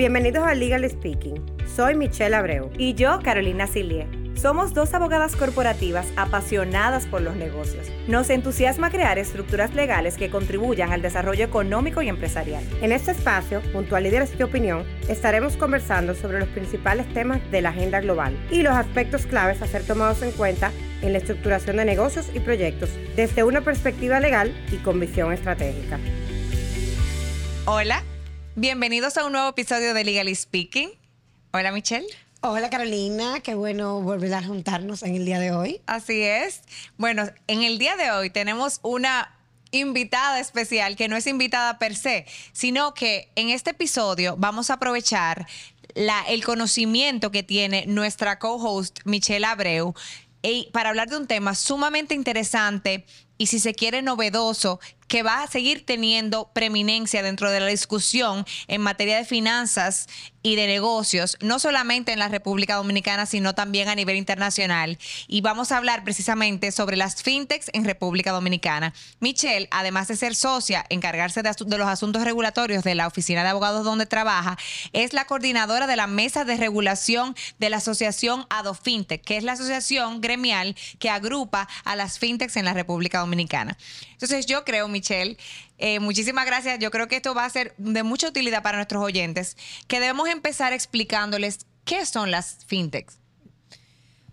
Bienvenidos a Legal Speaking. Soy Michelle Abreu. Y yo, Carolina Silie. Somos dos abogadas corporativas apasionadas por los negocios. Nos entusiasma crear estructuras legales que contribuyan al desarrollo económico y empresarial. En este espacio, junto a Líderes de Opinión, estaremos conversando sobre los principales temas de la agenda global y los aspectos claves a ser tomados en cuenta en la estructuración de negocios y proyectos desde una perspectiva legal y con visión estratégica. Hola, bienvenidos a un nuevo episodio de Legally Speaking. Hola Michelle. Hola Carolina, qué bueno volver a juntarnos en el día de hoy. Así es. Bueno, en el día de hoy tenemos una invitada especial que no es invitada per se, sino que en este episodio vamos a aprovechar la, el conocimiento que tiene nuestra co-host Michelle Abreu para hablar de un tema sumamente interesante y si se quiere novedoso que va a seguir teniendo preeminencia dentro de la discusión en materia de finanzas y de negocios, no solamente en la República Dominicana, sino también a nivel internacional. Y vamos a hablar precisamente sobre las fintechs en República Dominicana. Michelle, además de ser socia, encargarse de, los asuntos regulatorios de la Oficina de Abogados donde trabaja, es la coordinadora de la Mesa de Regulación de la Asociación AdoFintech, que es la asociación gremial que agrupa a las fintechs en la República Dominicana. Entonces yo creo, Michelle, eh, muchísimas gracias. Yo creo que esto va a ser de mucha utilidad para nuestros oyentes, que debemos empezar explicándoles qué son las fintechs.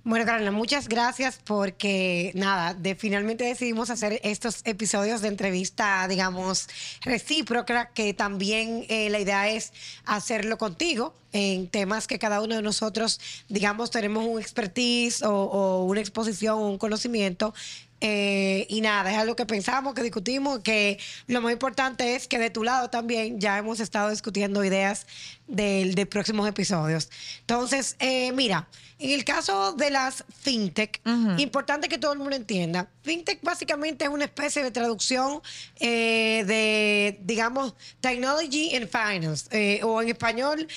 Bueno, Carolina, muchas gracias porque nada, finalmente decidimos hacer estos episodios de entrevista, digamos, recíproca, que también eh, la idea es hacerlo contigo en temas que cada uno de nosotros, digamos, tenemos un expertise o, o una exposición, un conocimiento eh, y nada, es algo que pensamos, que discutimos, que lo más importante es que de tu lado también ya hemos estado discutiendo ideas de, próximos episodios. Entonces, eh, mira, en el caso de las fintech, importante que todo el mundo entienda, fintech básicamente es una especie de traducción eh, de, digamos, technology and finance, eh, o en español,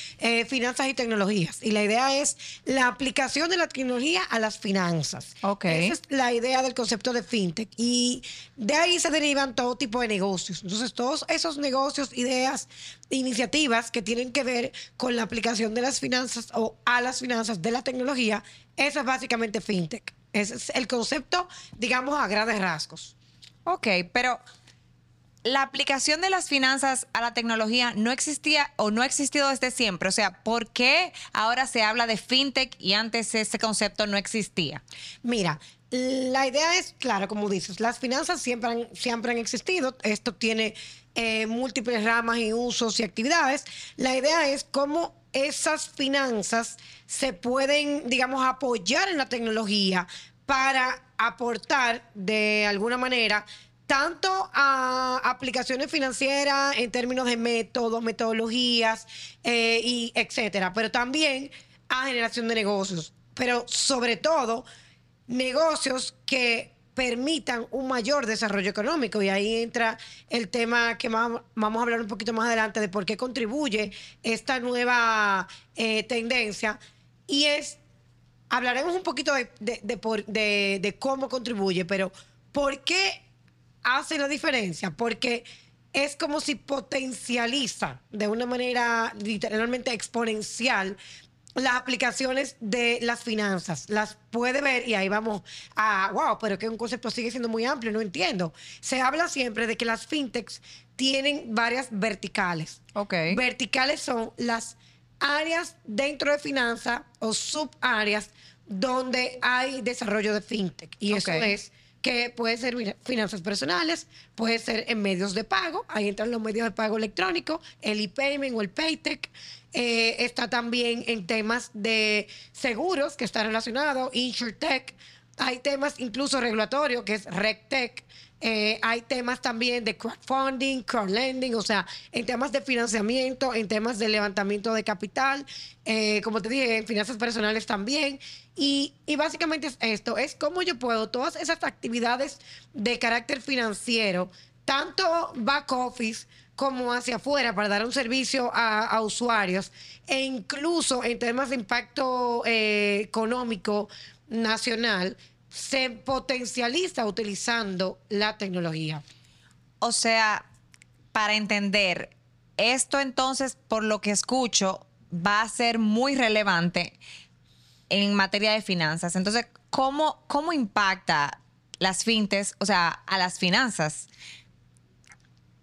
finanzas y tecnologías. Y la idea es la aplicación de la tecnología a las finanzas. Okay. Esa es la idea del concepto de fintech. Y de ahí se derivan todo tipo de negocios. Entonces, todos esos negocios, ideas, iniciativas que tienen que ver con la aplicación de las finanzas o a las finanzas de la tecnología, eso es básicamente fintech. Ese es el concepto, digamos, a grandes rasgos. Ok, pero la aplicación de las finanzas a la tecnología no existía o no ha existido desde siempre. O sea, ¿por qué ahora se habla de fintech y antes ese concepto no existía? Mira, la idea es, claro, como dices, las finanzas siempre han, siempre han existido. Esto tiene eh, múltiples ramas y usos y actividades. La idea es cómo esas finanzas se pueden, digamos, apoyar en la tecnología para aportar de alguna manera tanto a aplicaciones financieras en términos de métodos, metodologías eh, y etcétera, pero también a generación de negocios, pero sobre todo negocios que permitan un mayor desarrollo económico. Y ahí entra el tema que vamos a hablar un poquito más adelante de por qué contribuye esta nueva eh, tendencia. Y es, hablaremos un poquito de, de, cómo contribuye, pero ¿por qué hace la diferencia? Porque es como si potencializa de una manera literalmente exponencial las aplicaciones de las finanzas. Las puede ver y ahí vamos a, wow, pero que un concepto sigue siendo muy amplio, no entiendo. Se habla siempre de que las fintechs tienen varias verticales. Ok. Verticales son las áreas dentro de finanzas o subáreas donde hay desarrollo de fintech. Y eso es que puede ser finanzas personales, puede ser en medios de pago, ahí entran los medios de pago electrónico, el e-payment o el paytech, eh, está también en temas de seguros que está relacionado, InsurTech, hay temas incluso regulatorios que es RegTech, eh, hay temas también de crowdfunding, crowdlending, o sea, en temas de financiamiento, en temas de levantamiento de capital, eh, como te dije, en finanzas personales también. Y, y, básicamente es esto, es cómo yo puedo todas esas actividades de carácter financiero, tanto back office como hacia afuera para dar un servicio a, usuarios e incluso en temas de impacto eh, económico nacional, se potencializa utilizando la tecnología. O sea, para entender, esto entonces, por lo que escucho, va a ser muy relevante en materia de finanzas. Entonces, ¿cómo, cómo impacta las fintes, o sea, a las finanzas?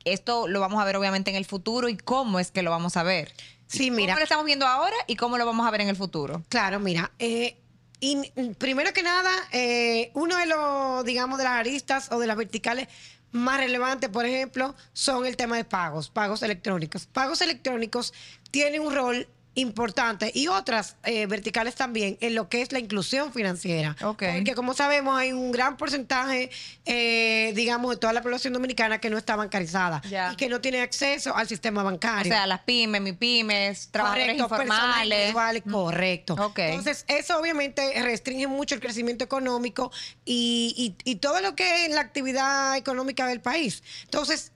Esto lo vamos a ver obviamente en el futuro y cómo es que lo vamos a ver. Sí, mira. ¿Cómo lo estamos viendo ahora y cómo lo vamos a ver en el futuro? Claro, mira. eh, y, primero que nada, eh, uno de los, digamos, de las aristas o de las verticales más relevantes, por ejemplo, son el tema de pagos, pagos electrónicos. Pagos electrónicos tienen un rol importante y otras eh, verticales también en lo que es la inclusión financiera. Porque como sabemos hay un gran porcentaje, eh, digamos, de toda la población dominicana que no está bancarizada y que no tiene acceso al sistema O bancario. sea, las pymes, mi pymes, trabajadores Correcto, informales. correcto. Entonces, eso obviamente restringe mucho el crecimiento económico y, y- y todo lo que es la actividad económica del país. Entonces,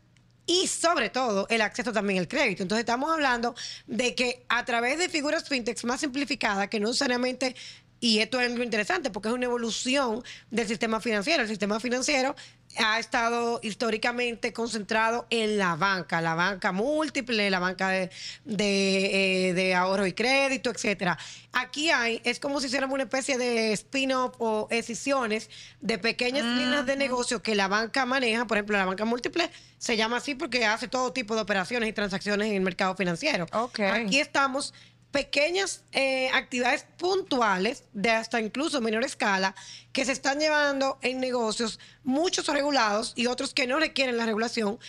y sobre todo el acceso también al crédito. Entonces, estamos hablando de que a través de figuras fintechs más simplificadas, que no necesariamente y esto es algo interesante porque es una evolución del sistema financiero. El sistema financiero ha estado históricamente concentrado en la banca, la banca múltiple, la banca de, de, eh, de ahorro y crédito, etcétera. Aquí hay, es como si hiciéramos una especie de spin-off o escisiones de pequeñas líneas de negocio que la banca maneja. Por ejemplo, la banca múltiple se llama así porque hace todo tipo de operaciones y transacciones en el mercado financiero. Aquí estamos pequeñas eh, actividades puntuales de hasta incluso menor escala que se están llevando en negocios, muchos regulados y otros que no requieren la regulación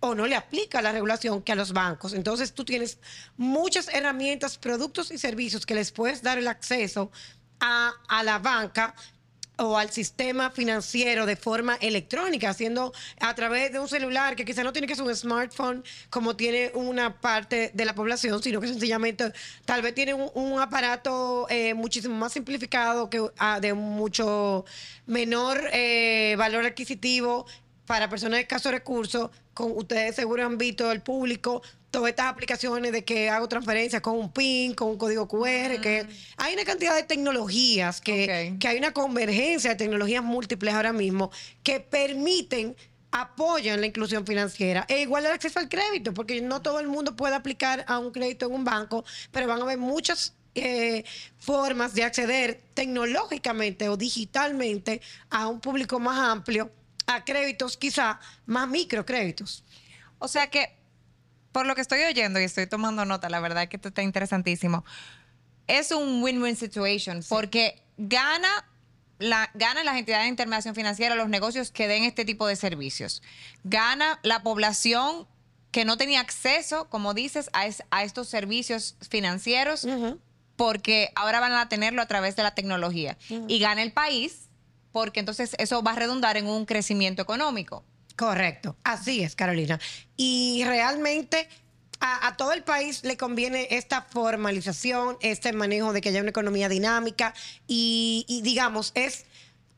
o no le aplica la regulación que a los bancos. Entonces tú tienes muchas herramientas, productos y servicios que les puedes dar el acceso a, a la banca o al sistema financiero de forma electrónica, haciendo a través de un celular que quizá no tiene que ser un smartphone como tiene una parte de la población, sino que sencillamente tal vez tiene un, aparato eh, muchísimo más simplificado que ah, de mucho menor eh, valor adquisitivo para personas de escasos recursos, con ustedes seguro han visto el público todas estas aplicaciones de que hago transferencias con un PIN, con un código QR, que hay una cantidad de tecnologías que, que hay una convergencia de tecnologías múltiples ahora mismo que permiten apoyan la inclusión financiera e igual el acceso al crédito, porque no todo el mundo puede aplicar a un crédito en un banco, pero van a haber muchas eh, formas de acceder tecnológicamente o digitalmente a un público más amplio, a créditos quizá más microcréditos. O sea que, por lo que estoy oyendo y estoy tomando nota, la verdad que esto está interesantísimo. Es un win-win situation porque gana la, ganan las entidades de intermediación financiera, los negocios que den este tipo de servicios. Gana la población que no tenía acceso, como dices, a, es- a estos servicios financieros porque ahora van a tenerlo a través de la tecnología. Y gana el país porque entonces eso va a redundar en un crecimiento económico. Correcto, así es, Carolina. Y realmente a, todo el país le conviene esta formalización, este manejo de que haya una economía dinámica y digamos, es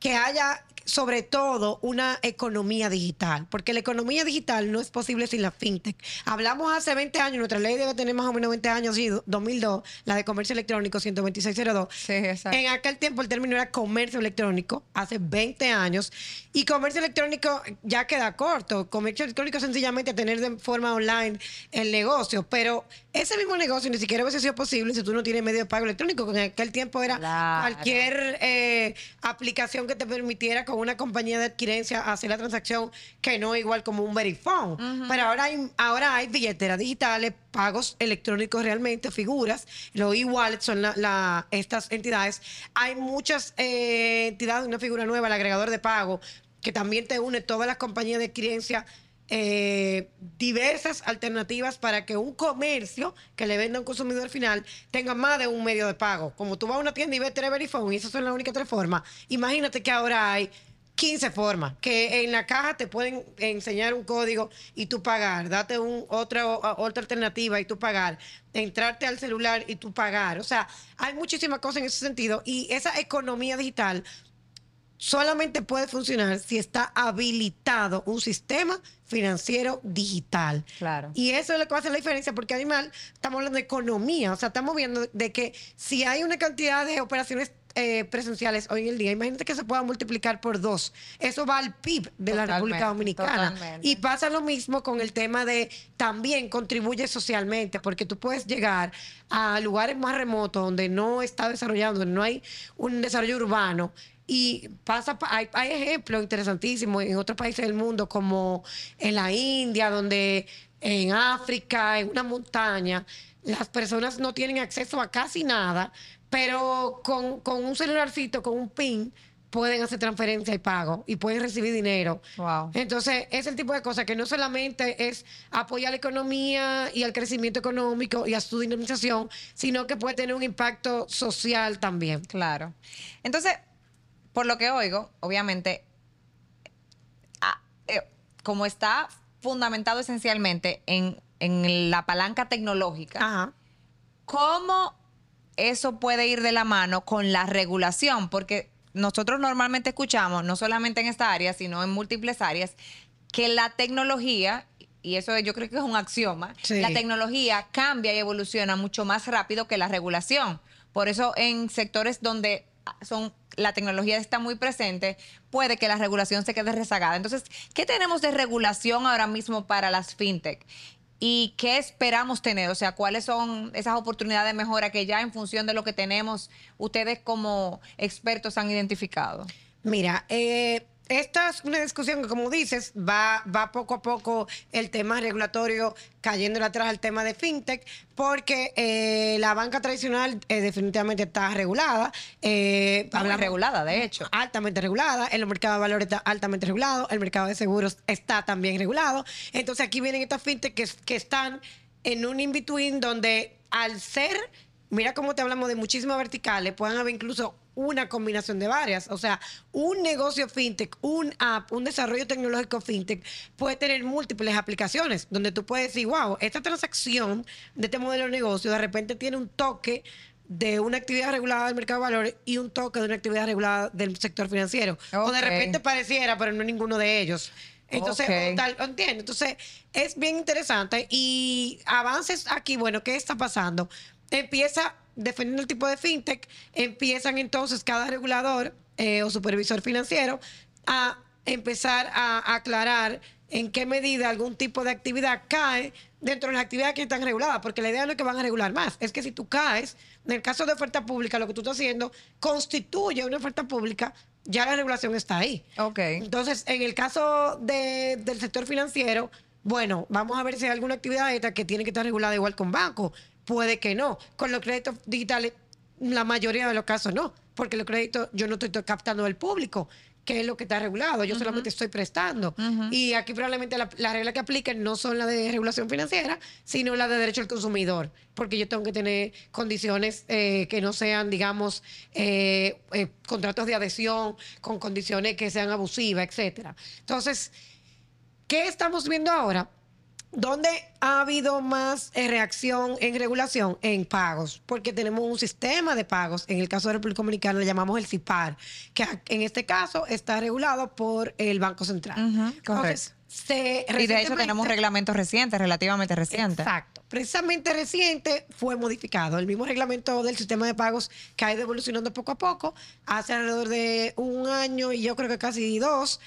que haya sobre todo una economía digital, porque la economía digital no es posible sin la fintech. Hablamos hace 20 años, nuestra ley debe tener más o menos 20 años, sí, 2002, la de comercio electrónico 12602. Sí, exacto. En aquel tiempo el término era comercio electrónico, hace 20 años, y comercio electrónico ya queda corto. Comercio electrónico es sencillamente tener de forma online el negocio, pero ese mismo negocio ni siquiera hubiese sido posible si tú no tienes medio de pago electrónico, que en aquel tiempo era Claro. cualquier eh, aplicación que te permitiera con una compañía de adquirencia hacer la transacción que no igual como un Verifone. Pero ahora hay, ahora hay billeteras digitales, pagos electrónicos realmente, figuras. Los e-wallets son la- la- estas entidades. Hay muchas eh, entidades, una figura nueva, el agregador de pago, que también te une todas las compañías de adquirencia eh, diversas alternativas para que un comercio que le venda a un consumidor final tenga más de un medio de pago. Como tú vas a una tienda y ves tres Verifone y esas son las únicas tres formas, imagínate que ahora hay 15 formas, que en la caja te pueden enseñar un código y tú pagar, date un, otra, otra alternativa y tú pagar, entrarte al celular y tú pagar. O sea, hay muchísimas cosas en ese sentido y esa economía digital solamente puede funcionar si está habilitado un sistema financiero digital. Claro. Y eso es lo que va a hacer la diferencia, porque además estamos hablando de economía, o sea, estamos viendo de que si hay una cantidad de operaciones eh, presenciales hoy en el día, imagínate que se pueda multiplicar por dos. Eso va al PIB de la República Dominicana. totalmente. Y pasa lo mismo con el tema de también contribuye socialmente, porque tú puedes llegar a lugares más remotos donde no está desarrollado, donde no hay un desarrollo urbano. Y pasa, pa- hay, hay ejemplos interesantísimos en otros países del mundo, como en la India, donde en África, en una montaña, las personas no tienen acceso a casi nada, pero con, con un celularcito, con un PIN, pueden hacer transferencia y pago y pueden recibir dinero. Wow. Entonces, es el tipo de cosas que no solamente es apoyar la economía y el crecimiento económico y a su dinamización, sino que puede tener un impacto social también. Claro. Entonces, por lo que oigo, obviamente, ah, eh, como está fundamentado esencialmente en, en la palanca tecnológica, Ajá. ¿cómo eso puede ir de la mano con la regulación? Porque nosotros normalmente escuchamos, no solamente en esta área, sino en múltiples áreas, que la tecnología, y eso yo creo que es un axioma, Sí. la tecnología cambia y evoluciona mucho más rápido que la regulación. Por eso en sectores donde son la tecnología está muy presente, puede que la regulación se quede rezagada. Entonces, ¿qué tenemos de regulación ahora mismo para las fintech? ¿Y qué esperamos tener? O sea, ¿cuáles son esas oportunidades de mejora que ya en función de lo que tenemos ustedes como expertos han identificado? Mira, eh, esta es una discusión que, como dices, va, va poco a poco el tema regulatorio cayéndole atrás al tema de fintech, porque eh, la banca tradicional eh, definitivamente está regulada. Eh, Está hablamos- regulada, de hecho. altamente regulada, el mercado de valores está altamente regulado, el mercado de seguros está también regulado. Entonces aquí vienen estas fintech que, que están en un in-between donde al ser, mira cómo te hablamos de muchísimas verticales, pueden haber incluso una combinación de varias. O sea, un negocio fintech, un app, un desarrollo tecnológico fintech puede tener múltiples aplicaciones donde tú puedes decir, wow, esta transacción de este modelo de negocio de repente tiene un toque de una actividad regulada del mercado de valores y un toque de una actividad regulada del sector financiero. O de repente pareciera, pero no es ninguno de ellos. Entonces, Ok. o tal, ¿entiendes? Entonces, es bien interesante y avances aquí, bueno, ¿qué está pasando? Empieza, defendiendo el tipo de fintech, empiezan entonces cada regulador eh, o supervisor financiero a empezar a aclarar en qué medida algún tipo de actividad cae dentro de las actividades que están reguladas, porque la idea no es que van a regular más, es que si tú caes, en el caso de oferta pública, lo que tú estás haciendo constituye una oferta pública, ya la regulación está ahí. Ok. Entonces, en el caso de- del sector financiero, bueno, vamos a ver si hay alguna actividad esta que tiene que estar regulada igual con banco. Puede que no. Con los créditos digitales, la mayoría de los casos no, porque los créditos yo no estoy to- captando del público, que es lo que está regulado, yo solamente estoy prestando. Y aquí probablemente la- las reglas que apliquen no son las de regulación financiera, sino las de derecho al consumidor, porque yo tengo que tener condiciones eh, que no sean, digamos, eh, eh, contratos de adhesión con condiciones que sean abusivas, etcétera. Entonces, ¿qué estamos viendo ahora? ¿Dónde ha habido más eh, reacción en regulación? En pagos, porque tenemos un sistema de pagos. En el caso de República Dominicana le llamamos el CIPAR, que en este caso está regulado por el Banco Central. Entonces, se, Y de hecho tenemos reglamentos recientes, relativamente recientes. Exacto. Precisamente reciente fue modificado. El mismo reglamento del sistema de pagos que ha ido evolucionando poco a poco, hace alrededor de un año y yo creo que casi dos,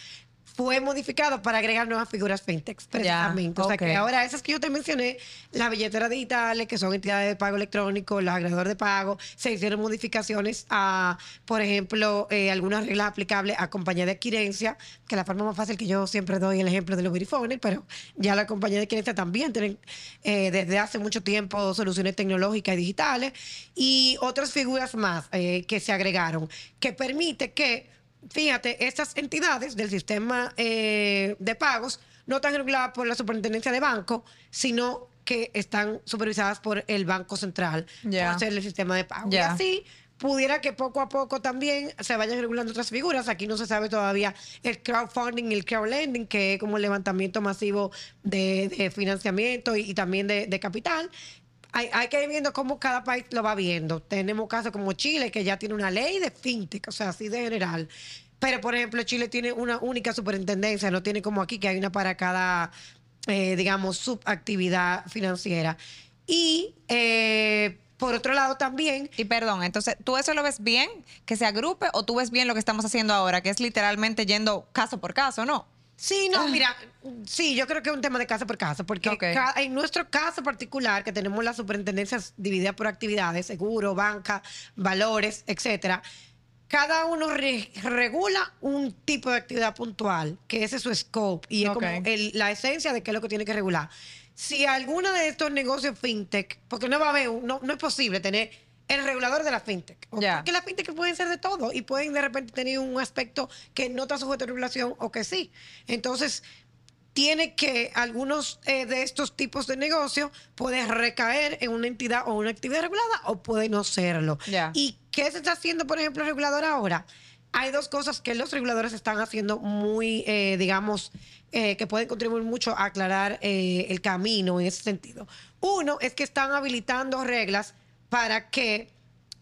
fue modificado para agregar nuevas figuras fintechs, precisamente. o sea que ahora esas que yo te mencioné, las billeteras digitales, que son entidades de pago electrónico, los agregadores de pago, se hicieron modificaciones a, por ejemplo, eh, algunas reglas aplicables a compañías de adquirencia, que la forma más fácil que yo siempre doy el ejemplo de los verifones, pero ya la compañía de adquirencia también tienen eh, desde hace mucho tiempo soluciones tecnológicas y digitales y otras figuras más eh, que se agregaron, que permite que Fíjate, estas entidades del sistema eh, de pagos no están reguladas por la superintendencia de banco, sino que están supervisadas por el Banco Central Ya. por ser el sistema de pago. Y Ya. así pudiera que poco a poco también se vayan regulando otras figuras. Aquí no se sabe todavía el crowdfunding y el crowdlending, que es como el levantamiento masivo de, de financiamiento y, y también de, de capital. Hay, hay que ir viendo cómo cada país lo va viendo. Tenemos casos como Chile, que ya tiene una ley de fintech, o sea, así de general. pero por ejemplo Chile tiene una única superintendencia, no tiene como aquí que hay una para cada, eh, digamos, subactividad financiera. Y eh, por otro lado también... Y perdón, entonces, ¿tú eso lo ves bien, que se agrupe, o tú ves bien lo que estamos haciendo ahora, que es literalmente yendo caso por caso, ¿no? Sí, no, mira, sí, yo creo que es un tema de casa por casa, porque ca- en nuestro caso particular, que tenemos las superintendencias divididas por actividades, seguro, banca, valores, etcétera, cada uno re- regula un tipo de actividad puntual, que ese es su scope, y es como el- la esencia de qué es lo que tiene que regular. Si alguno de estos negocios fintech, porque no va a haber, no, no es posible tener el regulador de la fintech. Porque las fintech pueden ser de todo y pueden de repente tener un aspecto que no está sujeto a regulación o que sí. Entonces, tiene que algunos eh, de estos tipos de negocio puede recaer en una entidad o una actividad regulada o puede no serlo. ¿Y qué se está haciendo, por ejemplo, el regulador ahora? Hay dos cosas que los reguladores están haciendo muy, eh, digamos, eh, que pueden contribuir mucho a aclarar eh, el camino en ese sentido. Uno es que están habilitando reglas para que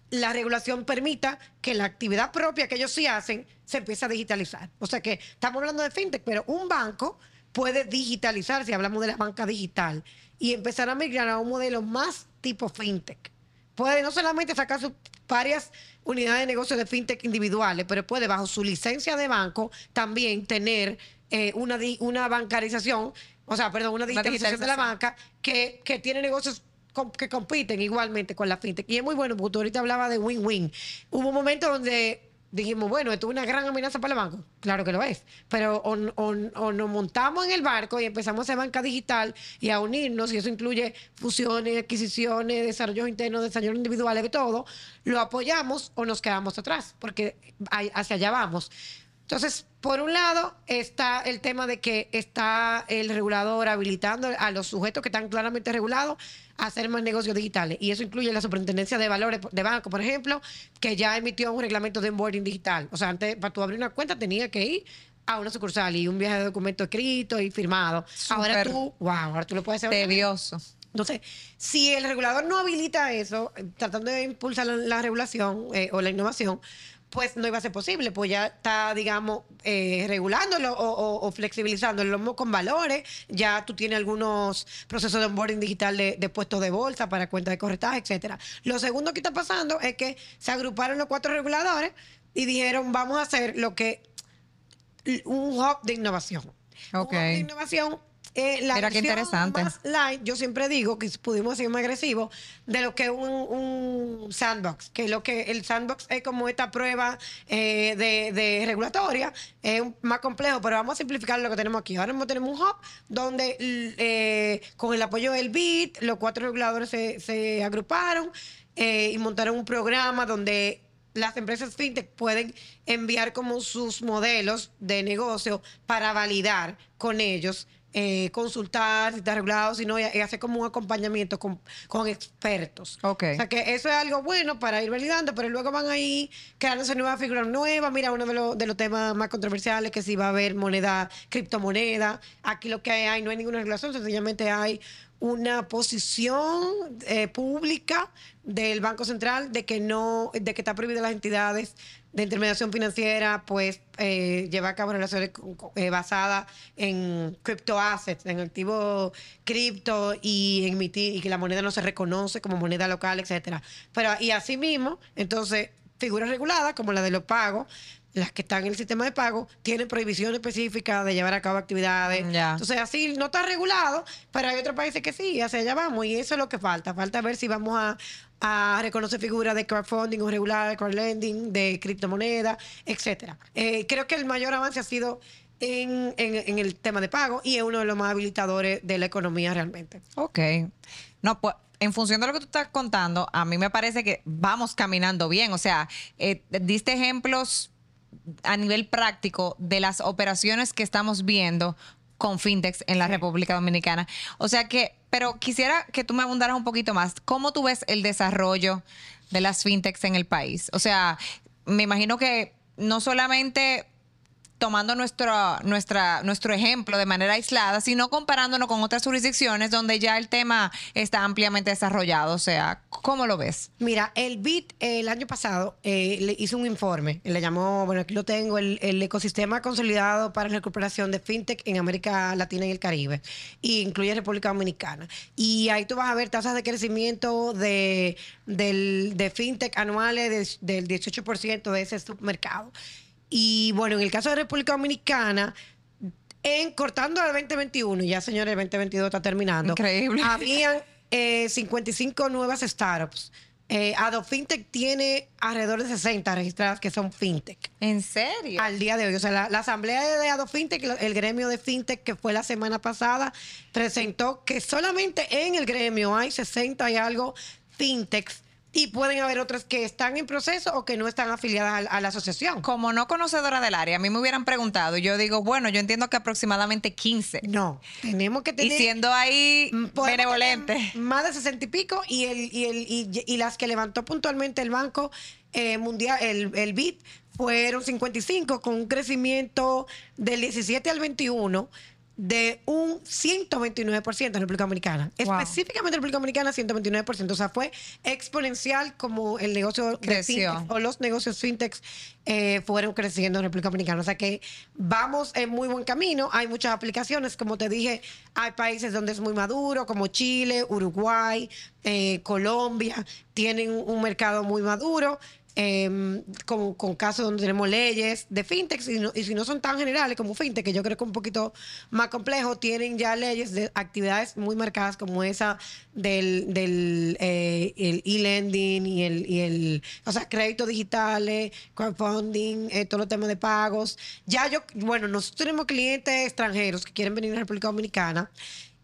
la regulación permita que la actividad propia que ellos sí hacen se empiece a digitalizar. O sea que estamos hablando de fintech, pero un banco puede digitalizar, si hablamos de la banca digital, y empezar a migrar a un modelo más tipo fintech. Puede no solamente sacar sus varias unidades de negocio de fintech individuales, pero puede bajo su licencia de banco también tener eh, una, una bancarización, o sea, perdón, una digitalización de la digitalización. banca que, que tiene negocios que compiten igualmente con la fintech. Y es muy bueno, porque tú ahorita hablaba de win-win. Hubo un momento donde dijimos, bueno, esto es una gran amenaza para el banco. Claro que lo es. Pero o, o- o nos montamos en el barco y empezamos a hacer banca digital y a unirnos, y eso incluye fusiones, adquisiciones, desarrollos internos, desarrollos individuales, de todo, lo apoyamos o nos quedamos atrás, porque hacia allá vamos. Entonces, por un lado está el tema de que está el regulador habilitando a los sujetos que están claramente regulados a hacer más negocios digitales. Y eso incluye la Superintendencia de Valores de Banco, por ejemplo, que ya emitió un reglamento de onboarding digital. O sea, antes, para tú abrir una cuenta, tenía que ir a una sucursal y un viaje de documento escrito y firmado. Ahora tú, wow, ahora tú lo puedes hacer. Tedioso. Entonces, si el regulador no habilita eso, eh, tratando de impulsar la, la regulación eh, o la innovación, pues no iba a ser posible, pues ya está, digamos, eh, regulándolo o, o- o flexibilizándolo con valores. Ya tú tienes algunos procesos de onboarding digital de, de puestos de bolsa para cuentas de corretaje, etcétera. Lo segundo que está pasando es que se agruparon los cuatro reguladores y dijeron, vamos a hacer lo que un hub de innovación. Ok. Un hub de innovación. Eh, la Mira qué interesante. más light, yo siempre digo que pudimos ser más agresivos de lo que es un, un sandbox, que lo que el sandbox es como esta prueba eh, de, de regulatoria, es más complejo, pero vamos a simplificar lo que tenemos aquí. Ahora mismo tenemos un hub donde eh, con el apoyo del BIT, los cuatro reguladores se, se agruparon eh, y montaron un programa donde las empresas fintech pueden enviar como sus modelos de negocio para validar con ellos, eh, consultar si está regulado, si no, y, y hacer como un acompañamiento con, con expertos. Ok. O sea que eso es algo bueno para ir validando, pero luego van ahí creándose nuevas figuras nuevas. Mira, uno de, los- de los temas más controversiales que si va a haber moneda, criptomoneda. Aquí lo que hay, no hay ninguna regulación, sencillamente hay una posición eh, pública del Banco Central de que no, de que está prohibido a las entidades de intermediación financiera, pues eh, llevar a cabo relaciones eh, basadas en criptoassets, en activos cripto y emitir y que la moneda no se reconoce como moneda local, etcétera. Pero y asimismo, entonces figuras reguladas como la de los pagos, las que están en el sistema de pago, tienen prohibición específica de llevar a cabo actividades. Entonces, así no está regulado, pero hay otros países que sí, hacia allá vamos, y eso es lo que falta. Falta ver si vamos a, a reconocer figuras de crowdfunding o regular, de crowdlending, de criptomonedas, etcétera. Eh, creo que el mayor avance ha sido en, en- en el tema de pago y es uno de los más habilitadores de la economía realmente. Ok. No, pues en función de lo que tú estás contando, a mí me parece que vamos caminando bien. O sea, eh, diste ejemplos a nivel práctico de las operaciones que estamos viendo con fintechs en la República Dominicana. O sea que, pero quisiera que tú me abundaras un poquito más. ¿Cómo tú ves el desarrollo de las fintechs en el país? O sea, me imagino que no solamente tomando nuestro, nuestra, nuestro ejemplo de manera aislada, sino comparándonos con otras jurisdicciones donde ya el tema está ampliamente desarrollado. O sea, ¿cómo lo ves? Mira, el BIT el año pasado eh, le hizo un informe, le llamó, bueno, aquí lo tengo, el, ecosistema consolidado para la recuperación de FinTech en América Latina y el Caribe, y incluye República Dominicana. Y ahí tú vas a ver tasas de crecimiento de, del, de FinTech anuales del 18% de ese submercado. Y bueno, en el caso de República Dominicana, en cortando el 2021, ya señores, el 2022 está terminando. Increíble. Habían 55 eh, nuevas startups. Eh, Fintech tiene alrededor de 60 registradas que son fintech. ¿En serio? Al día de hoy. O sea, la, asamblea de Ado Fintech, el gremio de fintech que fue la semana pasada, presentó que solamente en el gremio hay 60 y algo fintechs y pueden haber otras que están en proceso o que no están afiliadas a, la asociación. Como no conocedora del área, a mí me hubieran preguntado, yo digo, bueno, yo entiendo que aproximadamente 15. No, tenemos que tener... Y siendo ahí benevolente. Más de 60 y pico y, el, y, el, y, las que levantó puntualmente el Banco eh, Mundial, el, el BID, fueron 55 con un crecimiento del 17 al 21 de un 129% en República Dominicana. Específicamente en República Dominicana, 129%. O sea, fue exponencial como el negocio Creció. o los negocios fintechs eh, fueron creciendo en República Dominicana. O sea que vamos en muy buen camino. Hay muchas aplicaciones. Como te dije, hay países donde es muy maduro, como Chile, Uruguay, eh, Colombia. Tienen un mercado muy maduro eh, con, casos donde tenemos leyes de fintech y, si no son tan generales como fintech, que yo creo que es un poquito más complejo, tienen ya leyes de actividades muy marcadas como esa del, del eh, e-lending y el, y el, o sea, créditos digitales, crowdfunding, eh, todos los temas de pagos. Ya yo, bueno, nosotros tenemos clientes extranjeros que quieren venir a la República Dominicana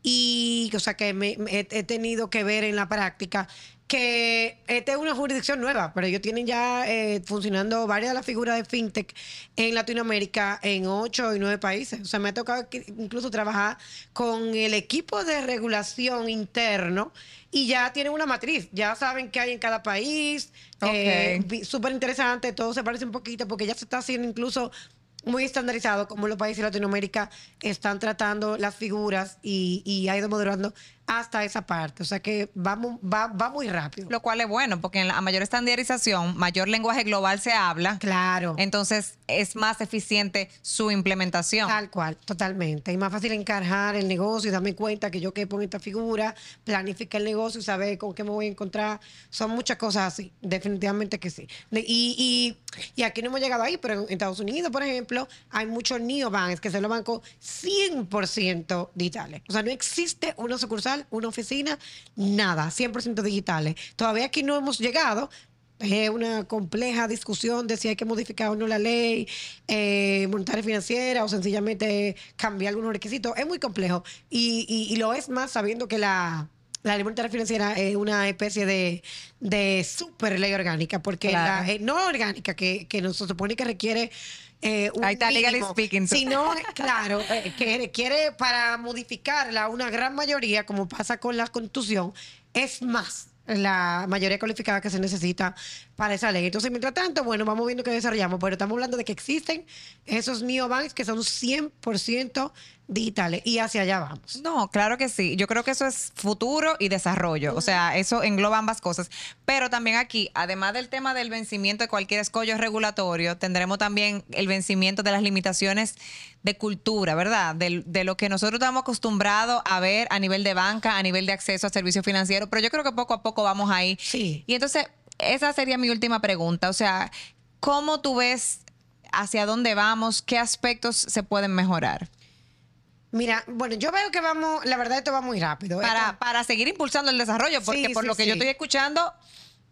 y, o sea, que me, he tenido que ver en la práctica que esta es una jurisdicción nueva, pero ellos tienen ya eh, funcionando varias de las figuras de fintech en Latinoamérica en ocho y nueve países. O sea, me ha tocado incluso trabajar con el equipo de regulación interno y ya tienen una matriz, ya saben qué hay en cada país. Eh, Súper interesante, todo se parece un poquito porque ya se está haciendo incluso muy estandarizado como los países de Latinoamérica están tratando las figuras y, y ha ido moderando hasta esa parte. O sea que vamos, va, va muy rápido. Lo cual es bueno, porque en la mayor estandarización, mayor lenguaje global se habla. Claro. Entonces es más eficiente su implementación. Tal cual, totalmente. Y más fácil encargar el negocio y darme cuenta que yo que pongo esta figura, planificar el negocio y saber con qué me voy a encontrar. Son muchas cosas así, definitivamente que sí. Y, y, aquí no hemos llegado ahí, pero en Estados Unidos, por ejemplo, hay muchos neobanks que son los bancos 100% digitales. O sea, no existe una sucursal una oficina, nada, 100% digitales. Todavía aquí no hemos llegado, es una compleja discusión de si hay que modificar o no la ley eh, monetaria financiera o sencillamente cambiar algunos requisitos. Es muy complejo y, lo es más sabiendo que la, ley monetaria financiera es una especie de, de super ley orgánica, porque la, eh, no orgánica, que, que nos supone que requiere eh, Ahí está legally speaking. Sino, claro, eh, que requiere para modificarla una gran mayoría, como pasa con la constitución, es más la mayoría cualificada que se necesita para esa ley. Entonces, mientras tanto, bueno, vamos viendo que desarrollamos, pero estamos hablando de que existen esos neobanks que son 100% digitales y hacia allá vamos. No, claro que sí. Yo creo que eso es futuro y desarrollo. O sea, eso engloba ambas cosas. Pero también aquí, además del tema del vencimiento de cualquier escollo regulatorio, tendremos también el vencimiento de las limitaciones de cultura, ¿verdad? De, de lo que nosotros estamos acostumbrados a ver a nivel de banca, a nivel de acceso a servicios financieros. Pero yo creo que poco a poco vamos ahí. Sí. Y entonces, esa sería mi última pregunta. O sea, ¿cómo tú ves hacia dónde vamos? ¿Qué aspectos se pueden mejorar? Mira, bueno, yo veo que vamos, la verdad esto va muy rápido. Para, para seguir impulsando el desarrollo, porque por lo que yo estoy escuchando,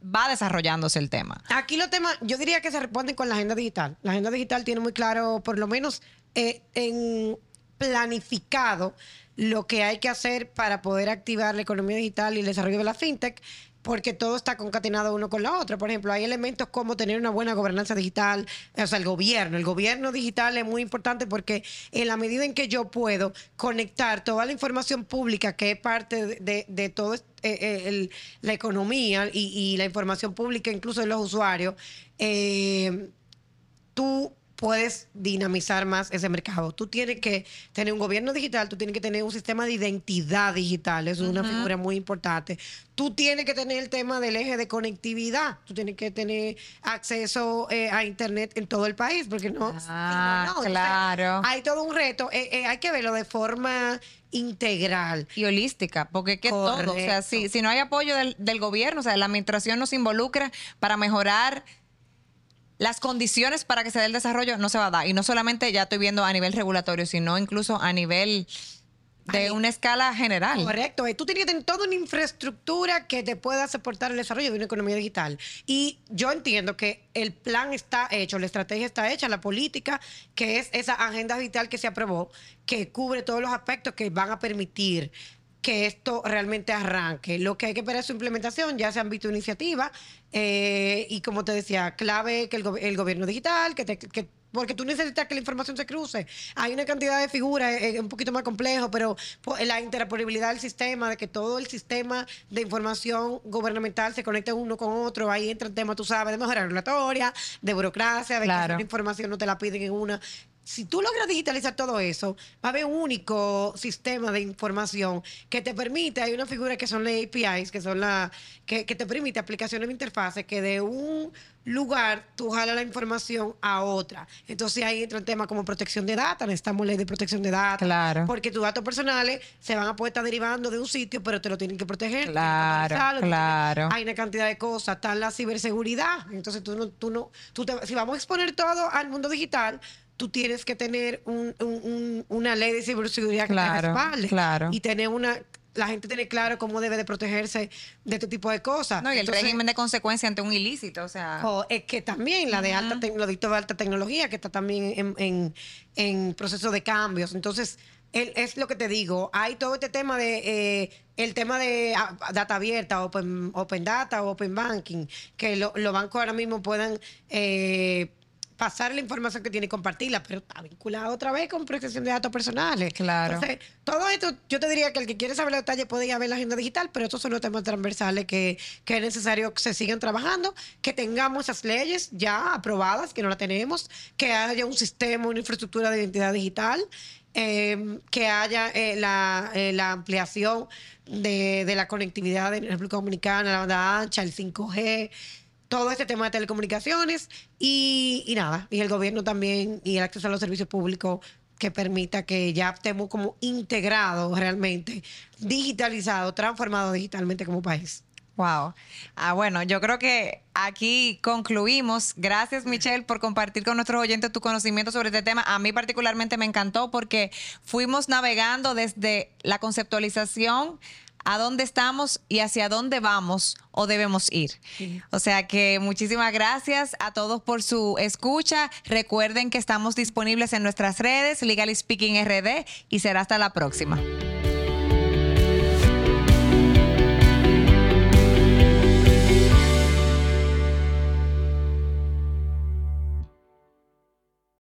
va desarrollándose el tema. Aquí los temas, yo diría que se responden con la agenda digital. La agenda digital tiene muy claro, por lo menos eh, en planificado, lo que hay que hacer para poder activar la economía digital y el desarrollo de la fintech porque todo está concatenado uno con la otra. Por ejemplo, hay elementos como tener una buena gobernanza digital, o sea, el gobierno. El gobierno digital es muy importante porque en la medida en que yo puedo conectar toda la información pública que es parte de, de, todo eh, eh, la economía y, la información pública incluso de los usuarios, eh, tú puedes dinamizar más ese mercado. Tú tienes que tener un gobierno digital, tú tienes que tener un sistema de identidad digital, eso es una figura muy importante. Tú tienes que tener el tema del eje de conectividad, tú tienes que tener acceso eh, a Internet en todo el país, porque no... Ah, no, no. Entonces, claro. hay todo un reto, eh, eh, hay que verlo de forma integral. y holística, porque es que todo, o sea, Correcto. si, si no hay apoyo del, del gobierno, o sea, la administración nos involucra para mejorar las condiciones para que se dé el desarrollo, no se va a dar. Y no solamente ya estoy viendo a nivel regulatorio, sino incluso a nivel de una escala general. Correcto. eh, Tú tienes que tener toda una infraestructura que te pueda soportar el desarrollo de una economía digital. Y yo entiendo que el plan está hecho, la estrategia está hecha, la política, que es esa agenda digital que se aprobó, que cubre todos los aspectos que van a permitir que esto realmente arranque. Lo que hay que esperar es su implementación, ya se han visto iniciativas, eh, y como te decía, clave que el, go- el gobierno digital, que, te- que porque tú necesitas que la información se cruce. Hay una cantidad de figuras, es un poquito más complejo, pero la interoperabilidad del sistema, de que todo el sistema de información gubernamental se conecte uno con otro, ahí entra el tema, tú sabes, de mejora regulatoria, de burocracia, de Claro. que la información no te la piden en una. Si tú logras digitalizar todo eso, va a haber un único sistema de información que te permite, hay una figura que son las APIs, que son la, que, que te permite aplicaciones de interfaces que de un lugar tú jalas la información a otra. Entonces ahí entra el tema como protección de datos, necesitamos ley de protección de datos. Claro. Porque tus datos personales se van a poder estar derivando de un sitio, pero te lo tienen que proteger. Claro, que- claro. Hay una cantidad de cosas, está la ciberseguridad. Entonces tú no, tú no, tú te- si vamos a exponer todo al mundo digital, tú tienes que tener un- un- un- una ley de ciberseguridad que Claro, te respalde. claro. Y tener una, la gente tiene claro cómo debe de protegerse de este tipo de cosas. No, y el Entonces, régimen de consecuencia ante un ilícito, o sea. o es que también la de alta tec- los dictos de alta tecnología, que está también en, en- en proceso de cambios. Entonces, el- es lo que te digo, hay todo este tema de eh, el tema de ah, data abierta, open, open data, open banking, que lo- los bancos ahora mismo puedan eh, pasar la información que tiene y compartirla, pero está vinculado otra vez con protección de datos personales. Claro. Entonces, todo esto, yo te diría que el que quiere saber los detalles puede ir a ver la agenda digital, pero estos son los temas transversales que, que es necesario que se sigan trabajando, que tengamos esas leyes ya aprobadas, que no la tenemos, que haya un sistema, una infraestructura de identidad digital, eh, que haya eh, la, eh, la ampliación de, de la conectividad en la República Dominicana, la banda ancha, el 5G, todo este tema de telecomunicaciones y, nada, y el gobierno también y el acceso a los servicios públicos que permita que ya estemos como integrados realmente, digitalizados, transformados digitalmente como país. Wow. Ah, bueno, yo creo que aquí concluimos. Gracias, Michelle, por compartir con nuestros oyentes tu conocimiento sobre este tema. A mí particularmente me encantó porque fuimos navegando desde la conceptualización a dónde estamos y hacia dónde vamos o debemos ir. O sea que muchísimas gracias a todos por su escucha. Recuerden que estamos disponibles en nuestras redes, Legally Speaking RD, y será hasta la próxima.